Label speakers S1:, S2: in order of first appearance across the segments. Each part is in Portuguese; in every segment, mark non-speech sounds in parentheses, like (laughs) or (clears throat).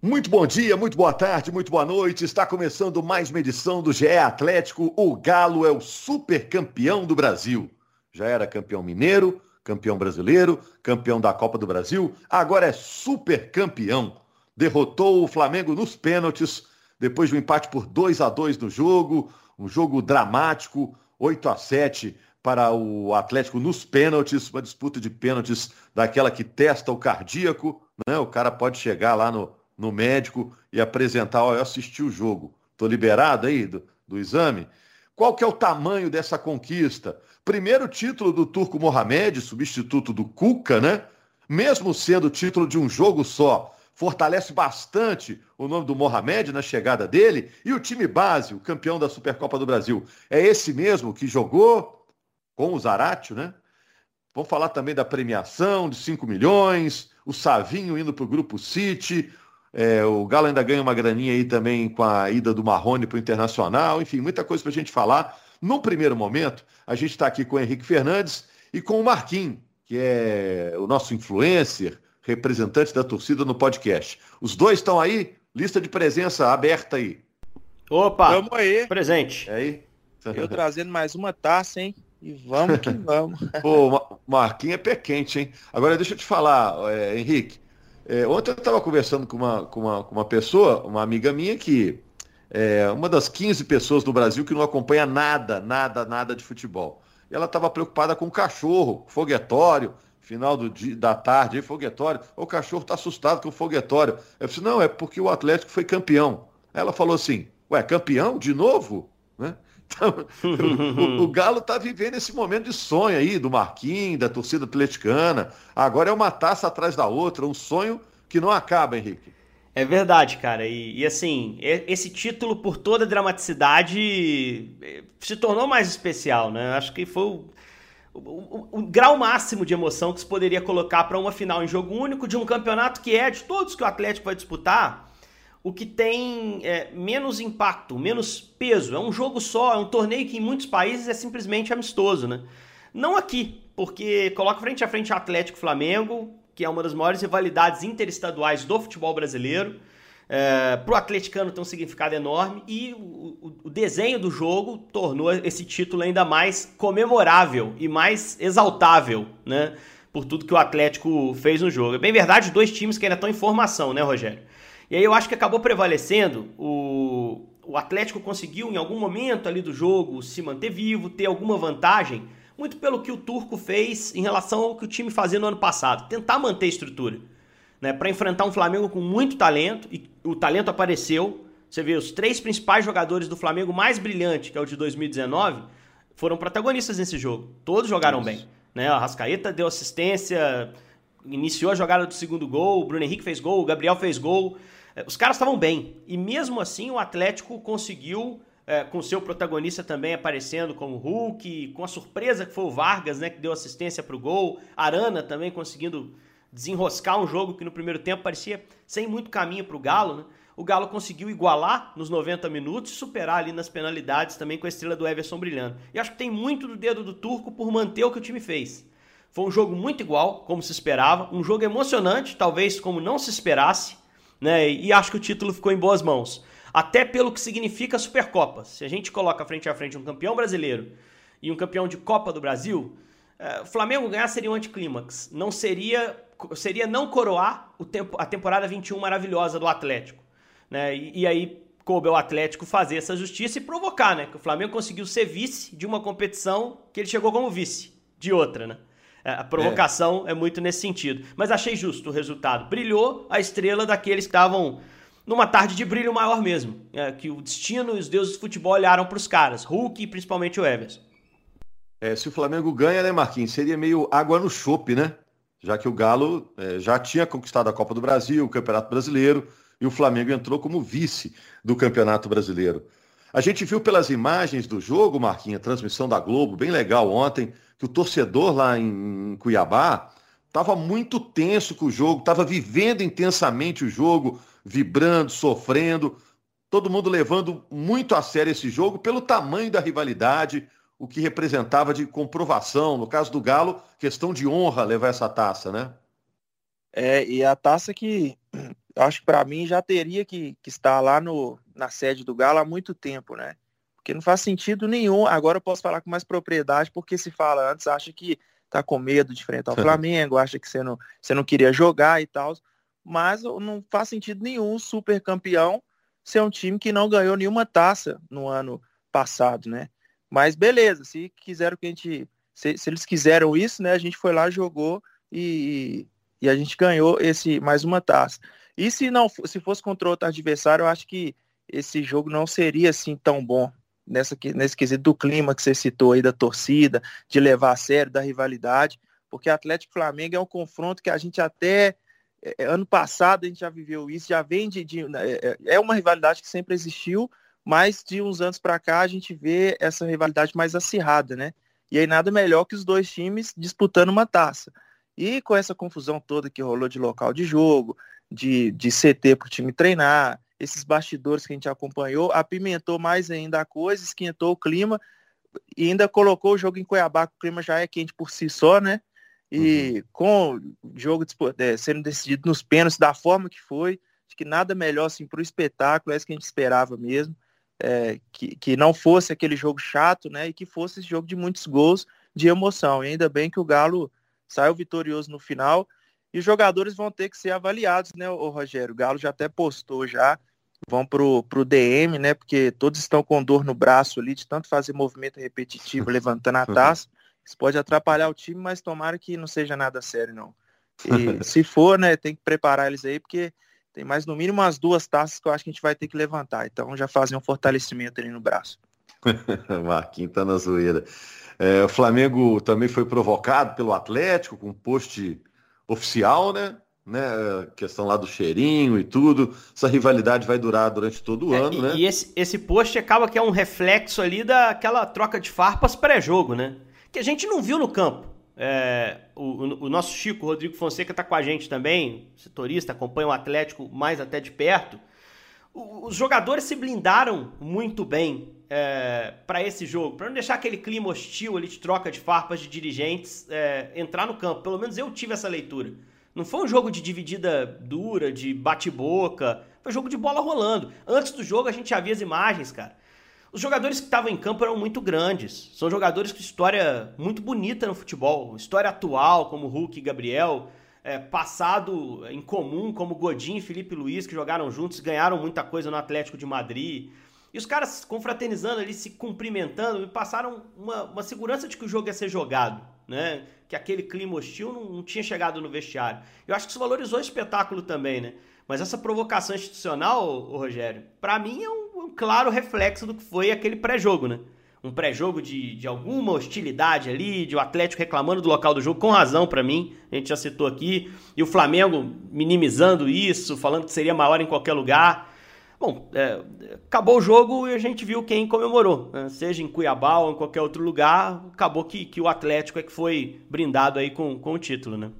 S1: Muito bom dia, muito boa tarde, muito boa noite. Está começando mais uma edição do GE Atlético. O Galo é o super campeão do Brasil. Já era campeão mineiro, campeão brasileiro, campeão da Copa do Brasil, agora é super campeão. Derrotou o Flamengo nos pênaltis, depois de um empate por 2 a 2 no jogo, um jogo dramático, 8 a 7 para o Atlético nos pênaltis, uma disputa de pênaltis daquela que testa o cardíaco, né? O cara pode chegar lá no no médico e apresentar, ó, eu assisti o jogo, estou liberado aí do, do exame. Qual que é o tamanho dessa conquista? Primeiro título do Turco Mohamed, substituto do Cuca, né? Mesmo sendo título de um jogo só, fortalece bastante o nome do Mohamed na chegada dele e o time base, o campeão da Supercopa do Brasil. É esse mesmo que jogou com o Zaratio, né? Vamos falar também da premiação de 5 milhões, o Savinho indo para o Grupo City, é, o Galo ainda ganha uma graninha aí também com a ida do Marrone para o Internacional. Enfim, muita coisa para a gente falar. No primeiro momento, a gente está aqui com o Henrique Fernandes e com o Marquinhos, que é o nosso influencer, representante da torcida no podcast. Os dois estão aí, lista de presença aberta aí.
S2: Opa! Vamos aí. Presente.
S1: É aí?
S2: Eu trazendo mais uma taça, hein? E vamos que (laughs) vamos.
S1: Pô, Marquinhos é pé quente, hein? Agora deixa eu te falar, é, Henrique. É, ontem eu estava conversando com uma, com, uma, com uma pessoa, uma amiga minha, que é uma das 15 pessoas no Brasil que não acompanha nada, nada, nada de futebol. E ela estava preocupada com o cachorro, foguetório, final do dia, da tarde, foguetório. O cachorro está assustado com o foguetório. Eu disse, não, é porque o Atlético foi campeão. Ela falou assim, ué, campeão de novo? Né? Então, o, o, Galo está vivendo esse momento de sonho aí, do Marquinhos, da torcida atleticana. Agora é uma taça atrás da outra, um sonho que não acaba, Henrique.
S2: É verdade, cara. E, e, assim, esse título, por toda a dramaticidade, eh, se tornou mais especial, né? Acho que foi o, o, o, o grau máximo de emoção que se poderia colocar para uma final em jogo único de um campeonato que é de todos que o Atlético vai disputar o que tem é, menos impacto, menos peso. É um jogo só, é um torneio que em muitos países é simplesmente amistoso, né? Não aqui, porque coloca frente a frente Atlético Flamengo, que é uma das maiores rivalidades interestaduais do futebol brasileiro. É, para o atleticano tem um significado enorme e o, o, desenho do jogo tornou esse título ainda mais comemorável e mais exaltável, né? Por tudo que o Atlético fez no jogo. É bem verdade, dois times que ainda estão em formação, né, Rogério? E aí eu acho que acabou prevalecendo o, o Atlético conseguiu em algum momento ali do jogo se manter vivo, ter alguma vantagem, muito pelo que o Turco fez em relação ao que o time fazia no ano passado, tentar manter a estrutura, né, para enfrentar um Flamengo com muito talento e o talento apareceu. Você vê os três principais jogadores do Flamengo mais brilhante, que é o de 2019, foram protagonistas nesse jogo. Todos jogaram Isso. bem, né? A Rascaeta deu assistência, iniciou a jogada do segundo gol, o Bruno Henrique fez gol, o Gabriel fez gol. É, os caras estavam bem. E mesmo assim o Atlético conseguiu, é, com seu protagonista também aparecendo como Hulk, com a surpresa que foi o Vargas, né, que deu assistência para o gol, Arana também conseguindo desenroscar um jogo que no primeiro tempo parecia sem muito caminho para o Galo, né? O Galo conseguiu igualar nos 90 minutos e superar ali nas penalidades também com a estrela do Everson brilhando. E acho que tem muito do dedo do Turco por manter o que o time fez. Foi um jogo muito igual, como se esperava, um jogo emocionante, talvez como não se esperasse, né? E acho que o título ficou em boas mãos. Até pelo que significa a Supercopa. Se a gente coloca frente a frente um campeão brasileiro e um campeão de Copa do Brasil, é, o Flamengo ganhar seria um anticlímax. Não seria seria não coroar tempo, a temporada 21 maravilhosa do Atlético, né? E, e aí coube ao Atlético fazer essa justiça e provocar, né? Que o Flamengo conseguiu ser vice de uma competição que ele chegou como vice de outra, né? É, a provocação é. é muito nesse sentido. Mas achei justo o resultado. Brilhou a estrela daqueles que estavam numa tarde de brilho maior mesmo. É, que o destino e os deuses do futebol olharam para os caras. Hulk e principalmente o Everson.
S1: É, se o Flamengo ganha, né, Marquinhos? Seria meio água no chope, né? Já que o Galo é, já tinha conquistado a Copa do Brasil, o Campeonato Brasileiro, e o Flamengo entrou como vice do Campeonato Brasileiro. A gente viu pelas imagens do jogo, Marquinhos, a transmissão da Globo, bem legal ontem que o torcedor lá em Cuiabá estava muito tenso com o jogo, estava vivendo intensamente o jogo, vibrando, sofrendo, todo mundo levando muito a sério esse jogo pelo tamanho da rivalidade, o que representava de comprovação, no caso do Galo, questão de honra levar essa taça, né?
S3: É, e a taça que (clears throat) acho que para mim já teria que, que estar lá no, na sede do Galo há muito tempo, né? Porque não faz sentido nenhum. Agora eu posso falar com mais propriedade, porque se fala antes, acha que tá com medo de enfrentar o Flamengo, acha que você não, você não queria jogar e tal. Mas não faz sentido nenhum o super campeão ser um time que não ganhou nenhuma taça no ano passado, né? Mas beleza, se quiseram que a gente. Se, se eles quiseram isso, né? A gente foi lá, jogou e, e a gente ganhou esse mais uma taça. E se não se fosse contra outro adversário, eu acho que esse jogo não seria assim tão bom nessa, nesse quesito do clima que você citou aí da torcida, de levar a sério, da rivalidade, porque Atlético Flamengo é um confronto que a gente até é, é, ano passado a gente já viveu isso, já vem de, de né, é, é, é uma rivalidade que sempre existiu, mas de uns anos para cá a gente vê essa rivalidade mais acirrada, né? E aí nada melhor que os dois times disputando uma taça. E com essa confusão toda que rolou de local de jogo, de, de CT para o time treinar, esses bastidores que a gente acompanhou, apimentou mais ainda a coisa, esquentou o clima e ainda colocou o jogo em Cuiabá, que o clima já é quente por si só, né? E uhum. com o jogo é, sendo decidido nos pênaltis da forma que foi, acho que nada melhor assim para o espetáculo, é isso que a gente esperava mesmo. É, que, que não fosse aquele jogo chato, né? E que fosse esse jogo de muitos gols, de emoção. E ainda bem que o Galo saiu vitorioso no final. E os jogadores vão ter que ser avaliados, né, o Rogério? O Galo já até postou já vão pro, pro DM, né? Porque todos estão com dor no braço ali, de tanto fazer movimento repetitivo, levantando a (laughs) taça. Isso pode atrapalhar o time, mas tomara que não seja nada sério, não. E (laughs) se for, né, tem que preparar eles aí, porque tem mais no mínimo umas duas taças que eu acho que a gente vai ter que levantar. Então já fazer um fortalecimento ali no braço. (laughs)
S1: Marquinhos tá na zoeira. É, o Flamengo também foi provocado pelo Atlético com post oficial, né? Né, questão lá do cheirinho e tudo. Essa rivalidade vai durar durante todo o é, ano,
S2: e,
S1: né?
S2: E esse, esse post acaba que é um reflexo ali daquela troca de farpas pré-jogo, né? Que a gente não viu no campo. É, o, o, nosso Chico Rodrigo Fonseca está com a gente também, setorista, acompanha o Atlético mais até de perto. O, os jogadores se blindaram muito bem é, para esse jogo, para não deixar aquele clima hostil ali de troca de farpas de dirigentes é, entrar no campo. Pelo menos eu tive essa leitura. Não foi um jogo de dividida dura, de bate-boca. Foi um jogo de bola rolando. Antes do jogo a gente já via as imagens, cara. Os jogadores que estavam em campo eram muito grandes. São jogadores com história muito bonita no futebol. História atual, como Hulk e Gabriel. É, passado em comum, como Godin e Felipe Luiz, que jogaram juntos, ganharam muita coisa no Atlético de Madrid. E os caras confraternizando ali, se cumprimentando, me passaram uma, uma segurança de que o jogo ia ser jogado, né? Que aquele clima hostil não, não tinha chegado no vestiário. Eu acho que isso valorizou o espetáculo também, né? Mas essa provocação institucional, ô, Rogério, para mim é um, um, claro reflexo do que foi aquele pré-jogo, né? Um pré-jogo de, de alguma hostilidade ali, de o Atlético reclamando do local do jogo, com razão para mim, a gente já citou aqui, e o Flamengo minimizando isso, falando que seria maior em qualquer lugar. Bom, é, acabou o jogo e a gente viu quem comemorou, né? seja em Cuiabá ou em qualquer outro lugar, acabou que, que o Atlético é que foi brindado aí com, com o título, né?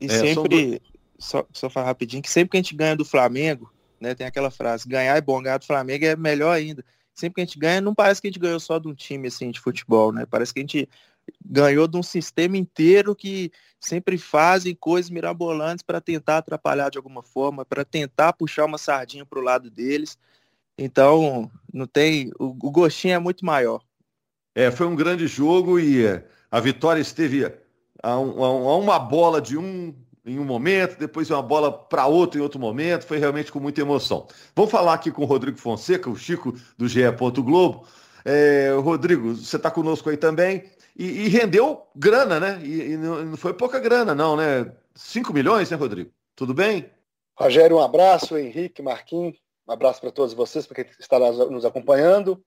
S3: E é, sempre, só, só falar rapidinho, que sempre que a gente ganha do Flamengo, né, tem aquela frase, ganhar é bom, ganhar do Flamengo é melhor ainda. Sempre que a gente ganha, não parece que a gente ganhou só de um time assim de futebol, né? Parece que a gente ganhou de um sistema inteiro que sempre fazem coisas mirabolantes para tentar atrapalhar de alguma forma, para tentar puxar uma sardinha para o lado deles. Então, não tem. O, o, gostinho é muito maior.
S1: É, foi um grande jogo e é, a vitória esteve a, um, a, uma bola de um em um momento, depois uma bola para outro em outro momento. Foi realmente com muita emoção. Vamos falar aqui com o Rodrigo Fonseca, o Chico do GE. Globo. É, Rodrigo, você está conosco aí também e, e rendeu grana, né? E, e, não foi pouca grana, não, né? 5 milhões, né, Rodrigo? Tudo bem?
S4: Rogério, um abraço, Henrique, Marquinhos, um abraço para todos vocês, para quem está nos acompanhando.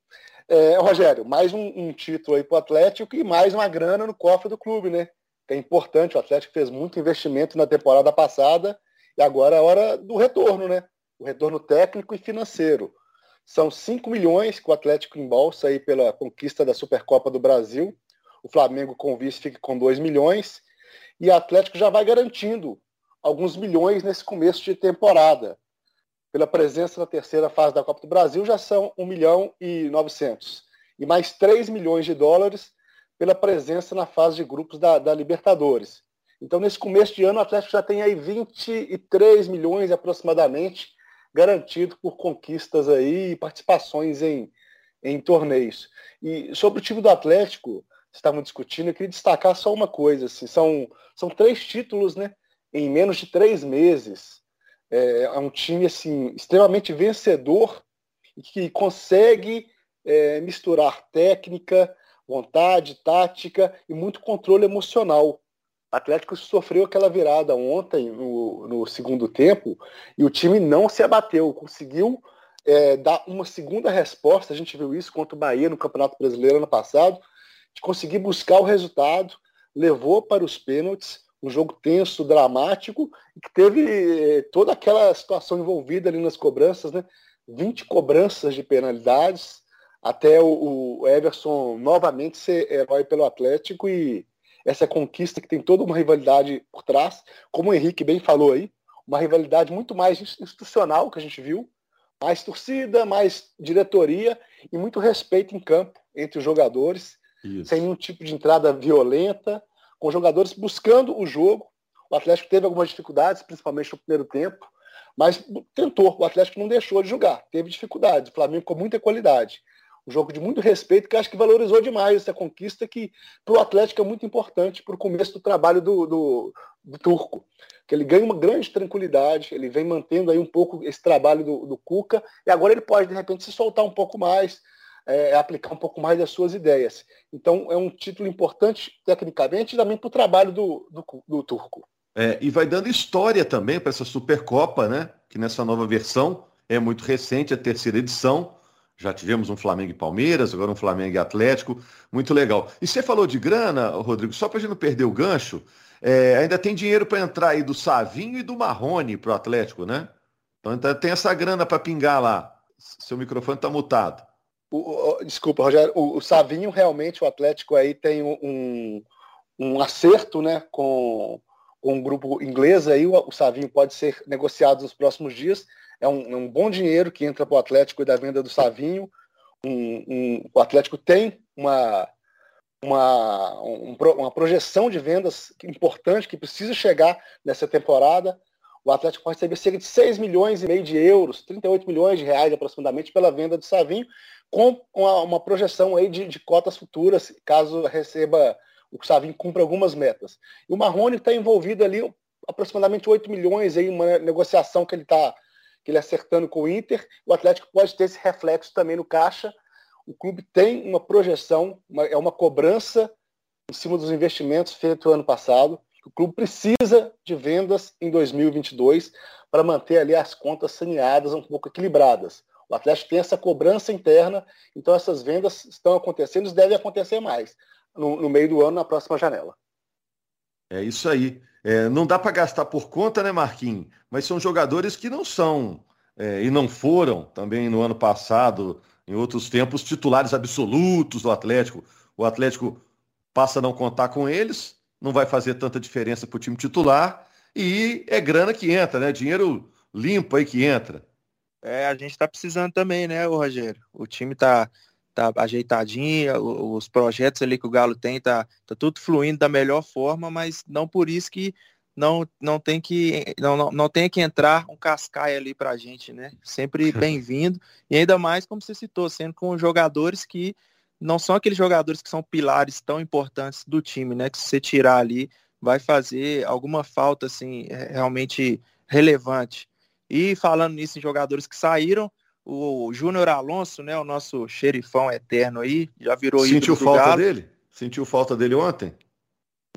S4: É, Rogério, mais um, um título aí para o Atlético e mais uma grana no cofre do clube, né? Que é importante, o Atlético fez muito investimento na temporada passada e agora é hora do retorno, né? O retorno técnico e financeiro. São 5 milhões que o Atlético embolsa aí pela conquista da Supercopa do Brasil o Flamengo com vice fica com 2 milhões, e o Atlético já vai garantindo alguns milhões nesse começo de temporada. Pela presença na terceira fase da Copa do Brasil, já são 1 milhão e 900. E mais 3 milhões de dólares pela presença na fase de grupos da, da Libertadores. Então, nesse começo de ano, o Atlético já tem aí 23 milhões aproximadamente garantido por conquistas aí e participações em, em torneios. E sobre o time do Atlético, estavam discutindo, eu queria destacar só uma coisa. Assim, são, são três títulos né, em menos de três meses. É, é um time assim, extremamente vencedor que consegue é, misturar técnica, vontade, tática e muito controle emocional. O Atlético sofreu aquela virada ontem, no, no segundo tempo, e o time não se abateu, conseguiu é, dar uma segunda resposta. A gente viu isso contra o Bahia no Campeonato Brasileiro ano passado, de conseguir buscar o resultado, levou para os pênaltis, um jogo tenso, dramático, que teve é, toda aquela situação envolvida ali nas cobranças, né? 20 cobranças de penalidades, até o, o Everson novamente ser herói pelo Atlético e essa conquista que tem toda uma rivalidade por trás, como o Henrique bem falou aí, uma rivalidade muito mais institucional que a gente viu, mais torcida, mais diretoria e muito respeito em campo entre os jogadores, Isso. sem nenhum tipo de entrada violenta, com jogadores buscando o jogo. O Atlético teve algumas dificuldades, principalmente no primeiro tempo, mas tentou. O Atlético não deixou de jogar, teve dificuldades. O Flamengo com muita qualidade um jogo de muito respeito, que acho que valorizou demais essa conquista, que para o Atlético é muito importante para o começo do trabalho do, do, do, Turco. Que ele ganha uma grande tranquilidade, ele vem mantendo aí um pouco esse trabalho do, do Cuca, e agora ele pode, de repente, se soltar um pouco mais, é, aplicar um pouco mais das suas ideias. Então é um título importante tecnicamente e também para o trabalho do, do, do Turco.
S1: É, e vai dando história também para essa Supercopa, né? Que nessa nova versão é muito recente, a terceira edição já tivemos um Flamengo e Palmeiras, agora um Flamengo e Atlético. Muito legal. E você falou de grana, Rodrigo, só para a gente não perder o gancho, é, ainda tem dinheiro para entrar aí do Savinho e do Marrone para o Atlético, né? Então tem essa grana para pingar lá. Seu microfone está mutado.
S4: O, o, desculpa, Rogério. O, o, Savinho, realmente, o Atlético aí tem um, um acerto né, com, com um grupo inglês aí. O, o Savinho pode ser negociado nos próximos dias é um, é um bom dinheiro que entra para o Atlético da venda do Savinho. Um, um, o Atlético tem uma, uma, um, uma projeção de vendas importante que precisa chegar nessa temporada. O Atlético pode receber cerca de 6 milhões e meio de euros, 38 milhões de reais aproximadamente pela venda do Savinho, com uma, uma projeção aí de, de, cotas futuras, caso receba o Savinho cumpra algumas metas. E o Marrone está envolvido ali aproximadamente 8 milhões aí, uma negociação que ele está ele acertando com o Inter, o Atlético pode ter esse reflexo também no caixa. O clube tem uma projeção, uma, é uma cobrança em cima dos investimentos feitos ano passado. O clube precisa de vendas em 2022 para manter ali as contas saneadas, um pouco equilibradas. O Atlético tem essa cobrança interna, então essas vendas estão acontecendo e devem acontecer mais no, no meio do ano, na próxima janela.
S1: É isso aí. É, não dá para gastar por conta, né, Marquinhos? Mas são jogadores que não são é, e não foram também no ano passado, em outros tempos, titulares absolutos do Atlético. O Atlético passa a não contar com eles, não vai fazer tanta diferença para o time titular e é grana que entra, né? Dinheiro limpo aí que entra.
S3: É, a gente está precisando também, né, Rogério? O time está tá ajeitadinho, os projetos ali que o Galo tem tá, tá tudo fluindo da melhor forma, mas não por isso que não, não tem que não, não, não tem que entrar um cascaia ali pra gente, né? Sempre (laughs) bem-vindo. E ainda mais, como você citou, sendo com jogadores que não são aqueles jogadores que são pilares tão importantes do time, né? Que se você tirar ali, vai fazer alguma falta, assim, realmente relevante. E falando nisso em jogadores que saíram, o Júnior Alonso, né, o nosso xerifão eterno aí, já virou
S1: Sentiu falta Galo. dele? Sentiu falta dele ontem?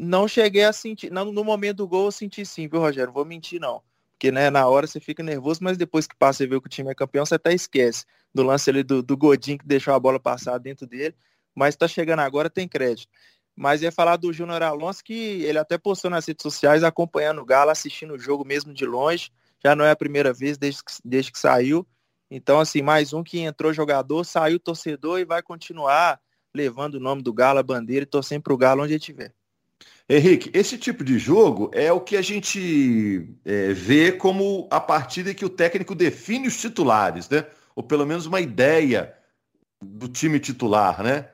S3: Não cheguei a sentir, no, no momento do gol eu senti sim, viu, Rogério? Vou mentir não. Porque, né, na hora você fica nervoso, mas depois que passa e vê que o time é campeão, você até esquece do lance ali do, do que deixou a bola passar dentro dele. Mas tá chegando agora, tem crédito. Mas ia falar do Júnior Alonso, que ele até postou nas redes sociais, acompanhando o Galo, assistindo o jogo mesmo de longe. Já não é a primeira vez desde que, desde que saiu. Então, assim, mais um que entrou jogador, saiu torcedor e vai continuar levando o nome do Galo, a bandeira e torcendo para o Galo onde ele estiver.
S1: Henrique, esse tipo de jogo é o que a gente é, vê como a partida que o técnico define os titulares, né? Ou pelo menos uma ideia do time titular, né?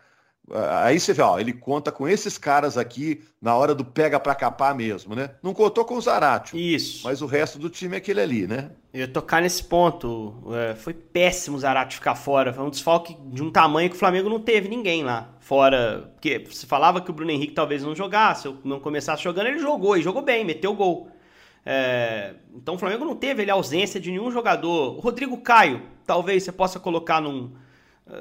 S1: Aí você vê, ó, ele conta com esses caras aqui na hora do pega para capar mesmo, né? Não contou com o Zaratio.
S2: Isso.
S1: Mas o resto do time é aquele ali, né?
S2: Eu ia tocar nesse ponto. É, foi péssimo o Zaratio ficar fora. Foi um desfalque de um tamanho que o Flamengo não teve ninguém lá. Fora. Porque se falava que o Bruno Henrique talvez não jogasse, ou não começasse jogando, ele jogou e jogou bem, meteu gol. É, então o Flamengo não teve ele, a ausência de nenhum jogador. O Rodrigo Caio, talvez você possa colocar num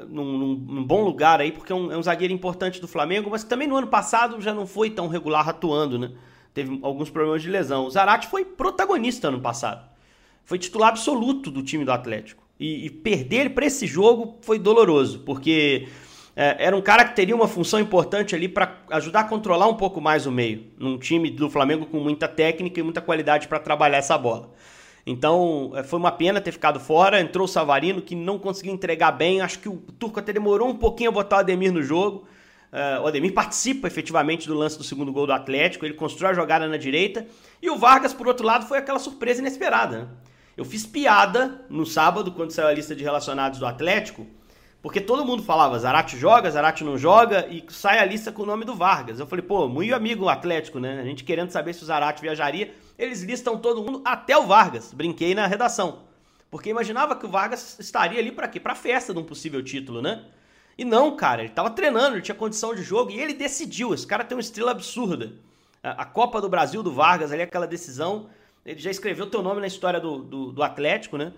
S2: num, num, num, bom lugar aí, porque é um, é um, zagueiro importante do Flamengo, mas que também no ano passado já não foi tão regular atuando, né? Teve alguns problemas de lesão. O Zarate foi protagonista ano passado. Foi titular absoluto do time do Atlético. E, e perder ele para esse jogo foi doloroso, porque é, era um cara que teria uma função importante ali para ajudar a controlar um pouco mais o meio, num time do Flamengo com muita técnica e muita qualidade para trabalhar essa bola. Então, é, foi uma pena ter ficado fora. Entrou o Savarino, que não conseguiu entregar bem. Acho que o Turco até demorou um pouquinho a botar o Ademir no jogo. Uh, o Ademir participa efetivamente do lance do segundo gol do Atlético. Ele constrói a jogada na direita. E o Vargas, por outro lado, foi aquela surpresa inesperada. Né? Eu fiz piada no sábado, quando saiu a lista de relacionados do Atlético, porque todo mundo falava, Zarate joga, Zarate não joga, e sai a lista com o nome do Vargas. Eu falei, pô, muito amigo Atlético, né? A gente querendo saber se o Zarate viajaria. Eles listam todo mundo, até o Vargas. Brinquei na redação. Porque imaginava que o Vargas estaria ali para quê? Pra festa de um possível título, né? E não, cara, ele tava treinando, ele tinha condição de jogo e ele decidiu. Esse cara tem uma estrela absurda. A, Copa do Brasil do Vargas, ali, aquela decisão, ele já escreveu teu nome na história do, do, do Atlético, né?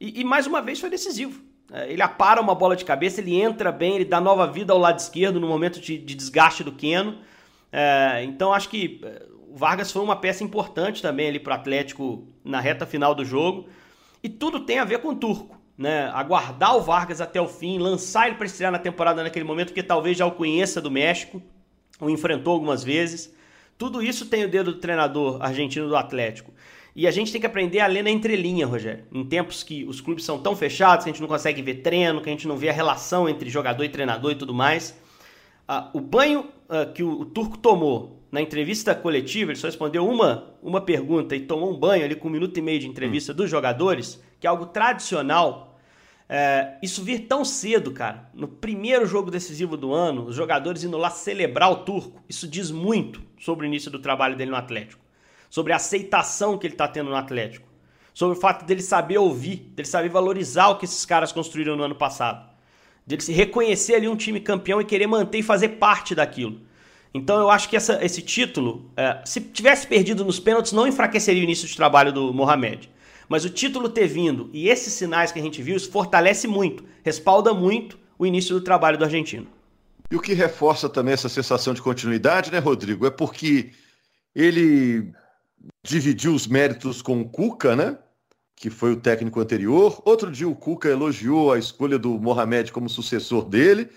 S2: E, e mais uma vez foi decisivo. É, ele apara uma bola de cabeça, ele entra bem, ele dá nova vida ao lado esquerdo no momento de, de desgaste do Keno. É, então acho que é, o Vargas foi uma peça importante também ali para o Atlético na reta final do jogo. E tudo tem a ver com o Turco. Né? Aguardar o Vargas até o fim, lançar ele para estrear na temporada naquele momento, que talvez já o conheça do México, o enfrentou algumas vezes. Tudo isso tem o dedo do treinador argentino do Atlético. E a gente tem que aprender a ler na entrelinha, Rogério. Em tempos que os clubes são tão fechados, que a gente não consegue ver treino, que a gente não vê a relação entre jogador e treinador e tudo mais. Ah, o banho ah, que o, o, Turco tomou na entrevista coletiva, ele só respondeu uma, uma pergunta e tomou um banho ali com um minuto e meio de entrevista hum. dos jogadores, que é algo tradicional. É, isso vir tão cedo, cara, no primeiro jogo decisivo do ano, os jogadores indo lá celebrar o Turco, isso diz muito sobre o início do trabalho dele no Atlético sobre a aceitação que ele está tendo no Atlético, sobre o fato dele saber ouvir, dele saber valorizar o que esses caras construíram no ano passado, dele se reconhecer ali um time campeão e querer manter e fazer parte daquilo. Então eu acho que essa, esse título, é, se tivesse perdido nos pênaltis, não enfraqueceria o início de trabalho do Mohamed. Mas o título ter vindo e esses sinais que a gente viu, isso fortalece muito, respalda muito o início do trabalho do argentino.
S1: E o que reforça também essa sensação de continuidade, né, Rodrigo? É porque ele dividiu os méritos com o Cuca, né? Que foi o técnico anterior. Outro dia o Cuca elogiou a escolha do Mohamed como sucessor dele.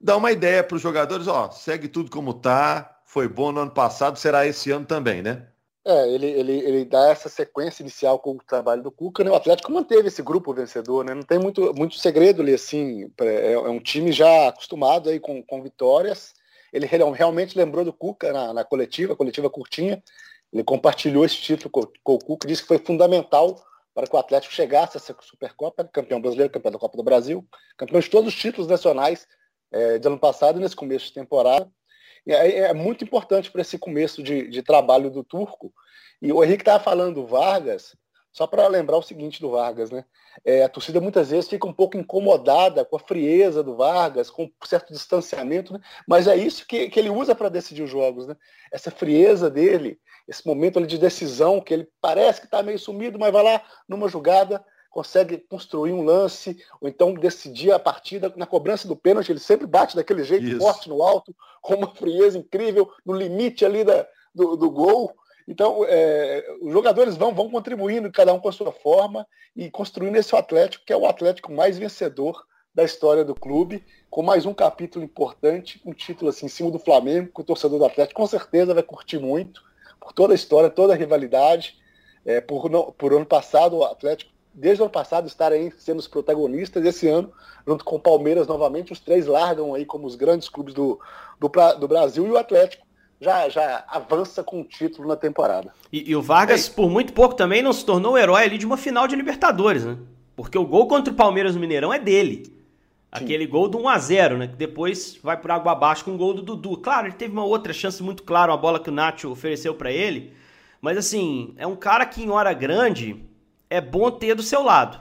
S1: Dá uma ideia para os jogadores, ó, segue tudo como tá. Foi bom no ano passado, será esse ano também, né?
S4: É, ele, ele, ele dá essa sequência inicial com o trabalho do Cuca, né? O Atlético manteve esse grupo vencedor, né? Não tem muito, muito segredo ali, assim. É, é um time já acostumado aí com, com vitórias. Ele realmente lembrou do Cuca na, na coletiva, coletiva curtinha. Ele compartilhou esse título com, o Cuca, disse que foi fundamental para que o Atlético chegasse a ser Supercopa, campeão brasileiro, campeão da Copa do Brasil, campeão de todos os títulos nacionais é, de ano passado e nesse começo de temporada. E é, é muito importante para esse começo de, de, trabalho do Turco. E o Henrique estava falando do Vargas, só para lembrar o seguinte do Vargas, né? É, a torcida muitas vezes fica um pouco incomodada com a frieza do Vargas, com um certo distanciamento, né? mas é isso que, que ele usa para decidir os jogos, né? Essa frieza dele, esse momento ali de decisão, que ele parece que está meio sumido, mas vai lá numa jogada, consegue construir um lance, ou então decidir a partida na cobrança do pênalti, ele sempre bate daquele jeito Isso. forte no alto, com uma frieza incrível, no limite ali da, do, do gol. Então, é, os jogadores vão, vão contribuindo, cada um com a sua forma, e construindo esse Atlético, que é o Atlético mais vencedor da história do clube, com mais um capítulo importante, um título assim, em cima do Flamengo, que o torcedor do Atlético com certeza vai curtir muito por toda a história, toda a rivalidade. É, por, por ano passado, o Atlético, desde o ano passado, estar sendo os protagonistas. Esse ano, junto com o Palmeiras novamente, os três largam aí como os grandes clubes do, do, do Brasil e o Atlético já, já avança com o título na temporada.
S2: E, e o Vargas, é por muito pouco também, não se tornou o herói ali de uma final de Libertadores, né? Porque o gol contra o Palmeiras no Mineirão é dele. Aquele gol do 1x0, né? Que depois vai por água abaixo com o gol do Dudu. Claro, ele teve uma outra chance muito clara, uma bola que o Nacho ofereceu para ele. Mas assim, é um cara que em hora grande é bom ter do seu lado.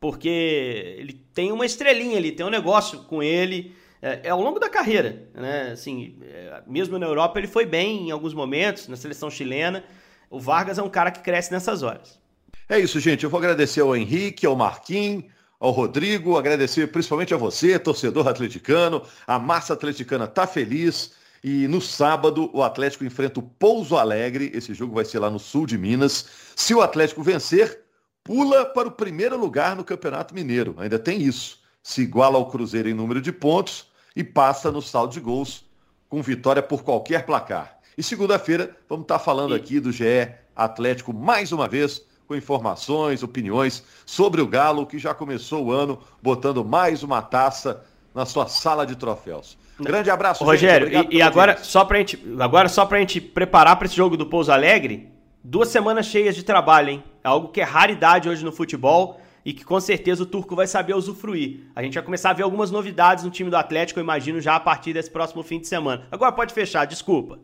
S2: Porque ele tem uma estrelinha ali, tem um negócio com ele. É, é ao longo da carreira, né? Assim, é, mesmo na Europa ele foi bem em alguns momentos, na seleção chilena. O Vargas é um cara que cresce nessas horas.
S1: É isso, gente. Eu vou agradecer ao Henrique, ao Marquinhos ao Rodrigo, agradecer principalmente a você, torcedor atleticano. A massa atleticana está feliz. E no sábado, o Atlético enfrenta o Pouso Alegre. Esse jogo vai ser lá no sul de Minas. Se o Atlético vencer, pula para o primeiro lugar no Campeonato Mineiro. Ainda tem isso. Se iguala ao Cruzeiro em número de pontos e passa no saldo de gols com vitória por qualquer placar. E segunda-feira vamos estar falando aqui do GE Atlético mais uma vez com informações, opiniões sobre o Galo, que já começou o ano botando mais uma taça na sua sala de troféus. Grande abraço,
S2: Rogério. Gente, e, e agora, só pra gente, agora, só pra gente preparar para esse jogo do Pouso Alegre, duas semanas cheias de trabalho, hein? É algo que é raridade hoje no futebol e que com certeza o Turco vai saber usufruir. A gente vai começar a ver algumas novidades no time do Atlético, eu imagino, já a partir desse próximo fim de semana. Agora pode fechar, desculpa.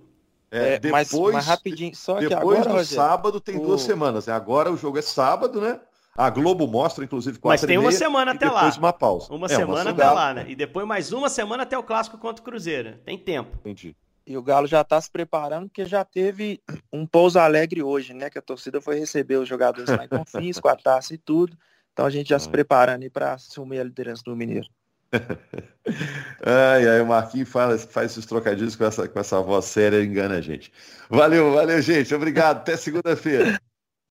S1: É, é, depois, mas, mas, rapidinho, só que depois agora, do sábado tem o... duas semanas. Né? Agora o jogo é sábado, né? A Globo mostra, inclusive,
S2: quatro Mas tem uma semana até lá.
S1: uma pausa.
S2: Uma é, semana uma até lá, né? E depois mais uma semana até o clássico contra o Cruzeiro. Tem tempo.
S3: Entendi. E o Galo já está se preparando, porque já teve um pouso alegre hoje, né? Que a torcida foi receber os jogadores lá em Confins, com a taça e tudo. Então a gente já se preparando aí para assumir a liderança do Mineiro. (laughs)
S1: ai, ai, o Marquinhos faz, faz esses trocadilhos com essa, com essa voz séria e engana a gente. Valeu, valeu, gente. Obrigado. Até segunda-feira.